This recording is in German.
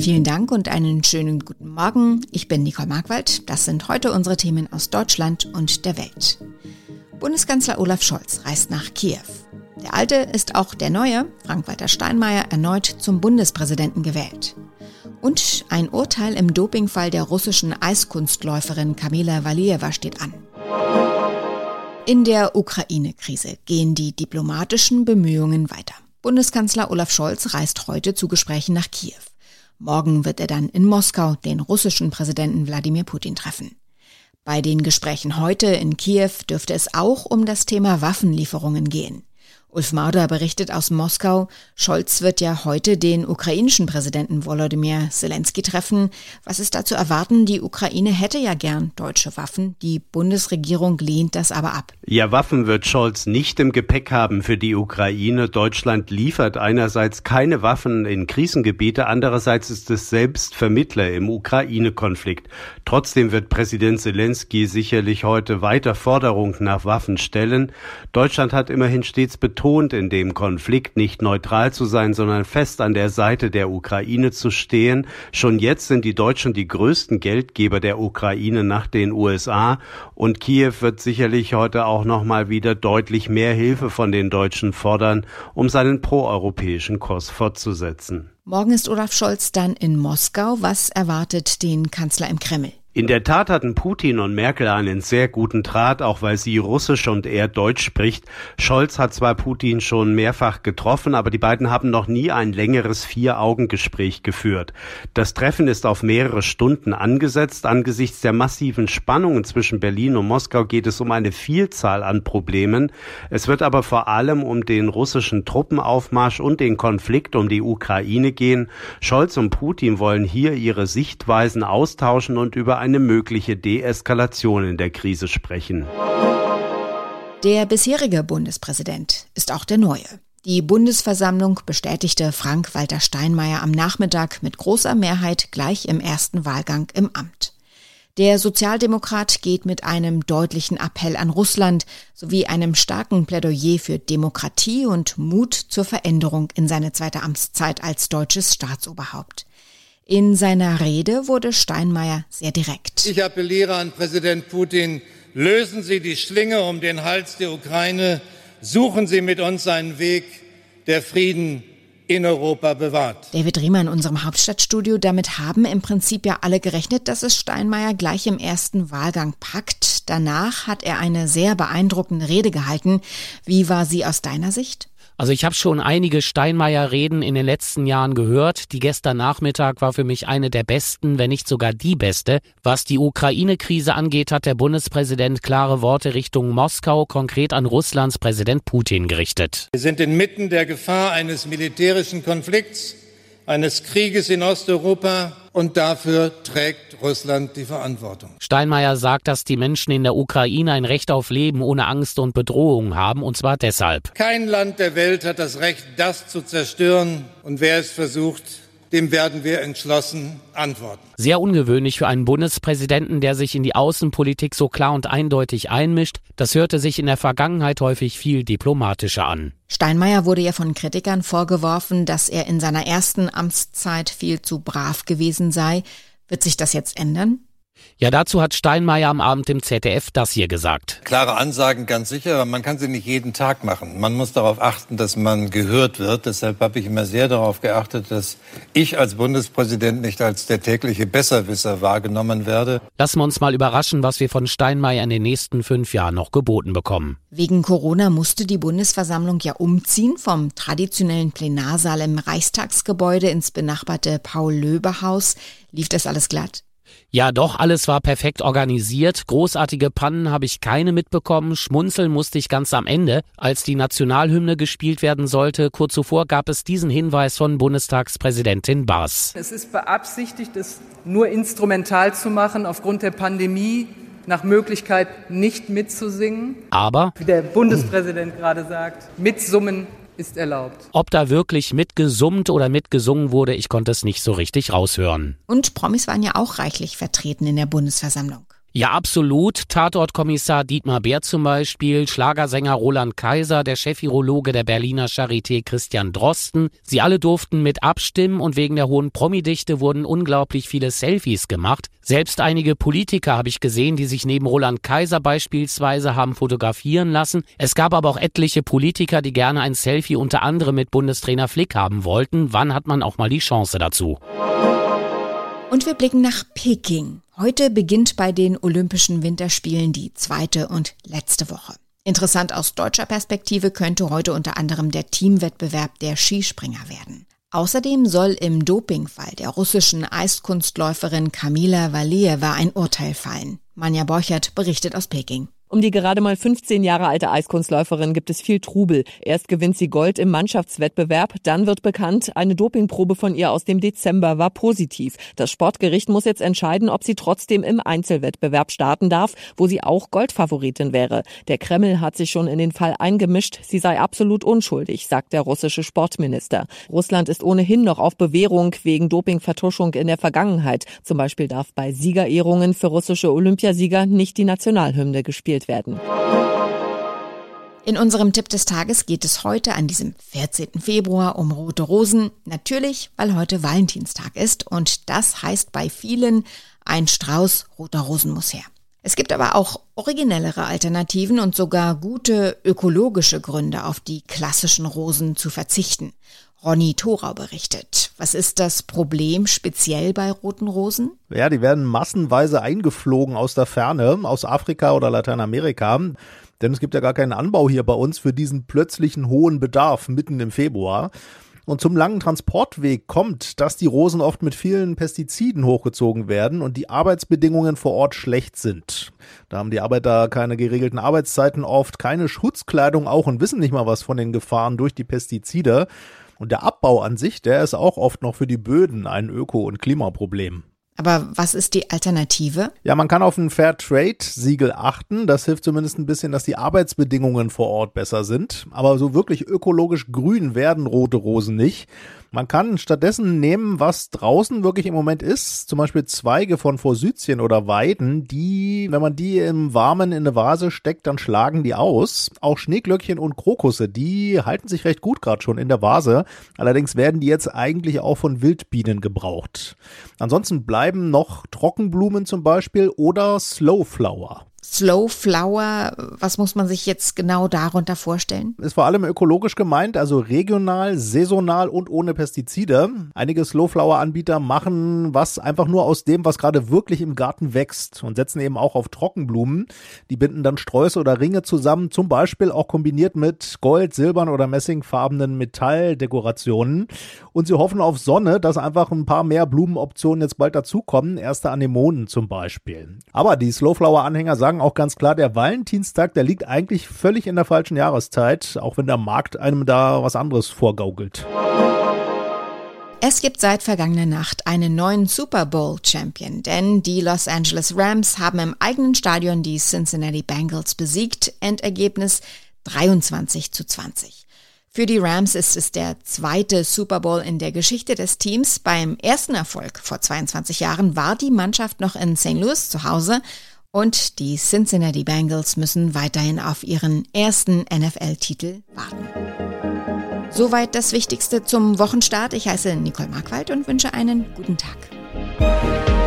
Vielen Dank und einen schönen guten Morgen. Ich bin Nicole Markwald. Das sind heute unsere Themen aus Deutschland und der Welt. Bundeskanzler Olaf Scholz reist nach Kiew. Der alte ist auch der neue, Frank-Walter Steinmeier, erneut zum Bundespräsidenten gewählt. Und ein Urteil im Dopingfall der russischen Eiskunstläuferin Kamila Valieva steht an. In der Ukraine-Krise gehen die diplomatischen Bemühungen weiter. Bundeskanzler Olaf Scholz reist heute zu Gesprächen nach Kiew. Morgen wird er dann in Moskau den russischen Präsidenten Wladimir Putin treffen. Bei den Gesprächen heute in Kiew dürfte es auch um das Thema Waffenlieferungen gehen. Ulf Mauder berichtet aus Moskau, Scholz wird ja heute den ukrainischen Präsidenten Volodymyr Zelensky treffen. Was ist da zu erwarten? Die Ukraine hätte ja gern deutsche Waffen. Die Bundesregierung lehnt das aber ab. Ja, Waffen wird Scholz nicht im Gepäck haben für die Ukraine. Deutschland liefert einerseits keine Waffen in Krisengebiete, andererseits ist es selbst Vermittler im Ukraine-Konflikt. Trotzdem wird Präsident Zelensky sicherlich heute weiter Forderungen nach Waffen stellen. Deutschland hat immerhin stets betont, betont in dem Konflikt, nicht neutral zu sein, sondern fest an der Seite der Ukraine zu stehen. Schon jetzt sind die Deutschen die größten Geldgeber der Ukraine nach den USA und Kiew wird sicherlich heute auch noch mal wieder deutlich mehr Hilfe von den Deutschen fordern, um seinen proeuropäischen Kurs fortzusetzen. Morgen ist Olaf Scholz dann in Moskau. Was erwartet den Kanzler im Kreml? In der Tat hatten Putin und Merkel einen sehr guten Draht, auch weil sie Russisch und er Deutsch spricht. Scholz hat zwar Putin schon mehrfach getroffen, aber die beiden haben noch nie ein längeres Vier-Augen-Gespräch geführt. Das Treffen ist auf mehrere Stunden angesetzt. Angesichts der massiven Spannungen zwischen Berlin und Moskau geht es um eine Vielzahl an Problemen. Es wird aber vor allem um den russischen Truppenaufmarsch und den Konflikt um die Ukraine gehen. Scholz und Putin wollen hier ihre Sichtweisen austauschen und über eine mögliche Deeskalation in der Krise sprechen. Der bisherige Bundespräsident ist auch der neue. Die Bundesversammlung bestätigte Frank-Walter Steinmeier am Nachmittag mit großer Mehrheit gleich im ersten Wahlgang im Amt. Der Sozialdemokrat geht mit einem deutlichen Appell an Russland sowie einem starken Plädoyer für Demokratie und Mut zur Veränderung in seine zweite Amtszeit als deutsches Staatsoberhaupt. In seiner Rede wurde Steinmeier sehr direkt. Ich appelliere an Präsident Putin, lösen Sie die Schlinge um den Hals der Ukraine, suchen Sie mit uns einen Weg, der Frieden in Europa bewahrt. David Riemer in unserem Hauptstadtstudio. Damit haben im Prinzip ja alle gerechnet, dass es Steinmeier gleich im ersten Wahlgang packt. Danach hat er eine sehr beeindruckende Rede gehalten. Wie war sie aus deiner Sicht? Also ich habe schon einige Steinmeier-Reden in den letzten Jahren gehört. Die gestern Nachmittag war für mich eine der besten, wenn nicht sogar die beste. Was die Ukraine-Krise angeht, hat der Bundespräsident klare Worte Richtung Moskau, konkret an Russlands Präsident Putin gerichtet. Wir sind inmitten der Gefahr eines militärischen Konflikts eines Krieges in Osteuropa und dafür trägt Russland die Verantwortung. Steinmeier sagt, dass die Menschen in der Ukraine ein Recht auf Leben ohne Angst und Bedrohung haben, und zwar deshalb. Kein Land der Welt hat das Recht, das zu zerstören, und wer es versucht, dem werden wir entschlossen antworten. Sehr ungewöhnlich für einen Bundespräsidenten, der sich in die Außenpolitik so klar und eindeutig einmischt. Das hörte sich in der Vergangenheit häufig viel diplomatischer an. Steinmeier wurde ja von Kritikern vorgeworfen, dass er in seiner ersten Amtszeit viel zu brav gewesen sei. Wird sich das jetzt ändern? Ja, dazu hat Steinmeier am Abend im ZDF das hier gesagt. Klare Ansagen, ganz sicher, aber man kann sie nicht jeden Tag machen. Man muss darauf achten, dass man gehört wird. Deshalb habe ich immer sehr darauf geachtet, dass ich als Bundespräsident nicht als der tägliche Besserwisser wahrgenommen werde. Lassen wir uns mal überraschen, was wir von Steinmeier in den nächsten fünf Jahren noch geboten bekommen. Wegen Corona musste die Bundesversammlung ja umziehen vom traditionellen Plenarsaal im Reichstagsgebäude ins benachbarte Paul-Löbe-Haus. Lief das alles glatt? Ja, doch, alles war perfekt organisiert. Großartige Pannen habe ich keine mitbekommen. Schmunzeln musste ich ganz am Ende, als die Nationalhymne gespielt werden sollte. Kurz zuvor gab es diesen Hinweis von Bundestagspräsidentin Baas. Es ist beabsichtigt, es nur instrumental zu machen aufgrund der Pandemie nach Möglichkeit nicht mitzusingen. Aber, wie der Bundespräsident gerade sagt, mitsummen ist erlaubt. Ob da wirklich mitgesummt oder mitgesungen wurde, ich konnte es nicht so richtig raushören. Und Promis waren ja auch reichlich vertreten in der Bundesversammlung. Ja, absolut. Tatortkommissar Dietmar Bär zum Beispiel, Schlagersänger Roland Kaiser, der Chefirologe der Berliner Charité Christian Drosten. Sie alle durften mit abstimmen und wegen der hohen Promidichte wurden unglaublich viele Selfies gemacht. Selbst einige Politiker habe ich gesehen, die sich neben Roland Kaiser beispielsweise haben fotografieren lassen. Es gab aber auch etliche Politiker, die gerne ein Selfie unter anderem mit Bundestrainer Flick haben wollten. Wann hat man auch mal die Chance dazu? Und wir blicken nach Peking. Heute beginnt bei den Olympischen Winterspielen die zweite und letzte Woche. Interessant aus deutscher Perspektive könnte heute unter anderem der Teamwettbewerb der Skispringer werden. Außerdem soll im Dopingfall der russischen Eiskunstläuferin Kamila Valieva ein Urteil fallen. Manja Borchert berichtet aus Peking. Um die gerade mal 15 Jahre alte Eiskunstläuferin gibt es viel Trubel. Erst gewinnt sie Gold im Mannschaftswettbewerb, dann wird bekannt, eine Dopingprobe von ihr aus dem Dezember war positiv. Das Sportgericht muss jetzt entscheiden, ob sie trotzdem im Einzelwettbewerb starten darf, wo sie auch Goldfavoritin wäre. Der Kreml hat sich schon in den Fall eingemischt, sie sei absolut unschuldig, sagt der russische Sportminister. Russland ist ohnehin noch auf Bewährung wegen Dopingvertuschung in der Vergangenheit. Zum Beispiel darf bei Siegerehrungen für russische Olympiasieger nicht die Nationalhymne gespielt gespielt werden. In unserem Tipp des Tages geht es heute an diesem 14. Februar um rote Rosen. Natürlich, weil heute Valentinstag ist und das heißt bei vielen, ein Strauß roter Rosen muss her. Es gibt aber auch originellere Alternativen und sogar gute ökologische Gründe, auf die klassischen Rosen zu verzichten. Ronny Thorau berichtet. Was ist das Problem speziell bei roten Rosen? Ja, die werden massenweise eingeflogen aus der Ferne, aus Afrika oder Lateinamerika. Denn es gibt ja gar keinen Anbau hier bei uns für diesen plötzlichen hohen Bedarf mitten im Februar. Und zum langen Transportweg kommt, dass die Rosen oft mit vielen Pestiziden hochgezogen werden und die Arbeitsbedingungen vor Ort schlecht sind. Da haben die Arbeiter keine geregelten Arbeitszeiten oft, keine Schutzkleidung auch und wissen nicht mal was von den Gefahren durch die Pestizide. Und der Abbau an sich, der ist auch oft noch für die Böden ein Öko- und Klimaproblem. Aber was ist die Alternative? Ja, man kann auf ein Fair Trade Siegel achten. Das hilft zumindest ein bisschen, dass die Arbeitsbedingungen vor Ort besser sind. Aber so wirklich ökologisch grün werden rote Rosen nicht. Man kann stattdessen nehmen, was draußen wirklich im Moment ist, zum Beispiel Zweige von Forsythien oder Weiden, die, wenn man die im Warmen in eine Vase steckt, dann schlagen die aus. Auch Schneeglöckchen und Krokusse, die halten sich recht gut gerade schon in der Vase. Allerdings werden die jetzt eigentlich auch von Wildbienen gebraucht. Ansonsten bleiben noch Trockenblumen zum Beispiel oder Slowflower. Slow Flower, was muss man sich jetzt genau darunter vorstellen? Ist vor allem ökologisch gemeint, also regional, saisonal und ohne Pestizide. Einige Slowflower-Anbieter machen was einfach nur aus dem, was gerade wirklich im Garten wächst und setzen eben auch auf Trockenblumen. Die binden dann Sträuße oder Ringe zusammen, zum Beispiel auch kombiniert mit Gold, Silbern oder messingfarbenen Metalldekorationen. Und sie hoffen auf Sonne, dass einfach ein paar mehr Blumenoptionen jetzt bald dazukommen. Erste Anemonen zum Beispiel. Aber die Slowflower-Anhänger sagen, sagen auch ganz klar, der Valentinstag, der liegt eigentlich völlig in der falschen Jahreszeit, auch wenn der Markt einem da was anderes vorgaukelt. Es gibt seit vergangener Nacht einen neuen Super Bowl Champion, denn die Los Angeles Rams haben im eigenen Stadion die Cincinnati Bengals besiegt. Endergebnis 23 zu 20. Für die Rams ist es der zweite Super Bowl in der Geschichte des Teams. Beim ersten Erfolg vor 22 Jahren war die Mannschaft noch in St. Louis zu Hause und die Cincinnati Bengals müssen weiterhin auf ihren ersten NFL-Titel warten. Soweit das Wichtigste zum Wochenstart. Ich heiße Nicole Markwald und wünsche einen guten Tag.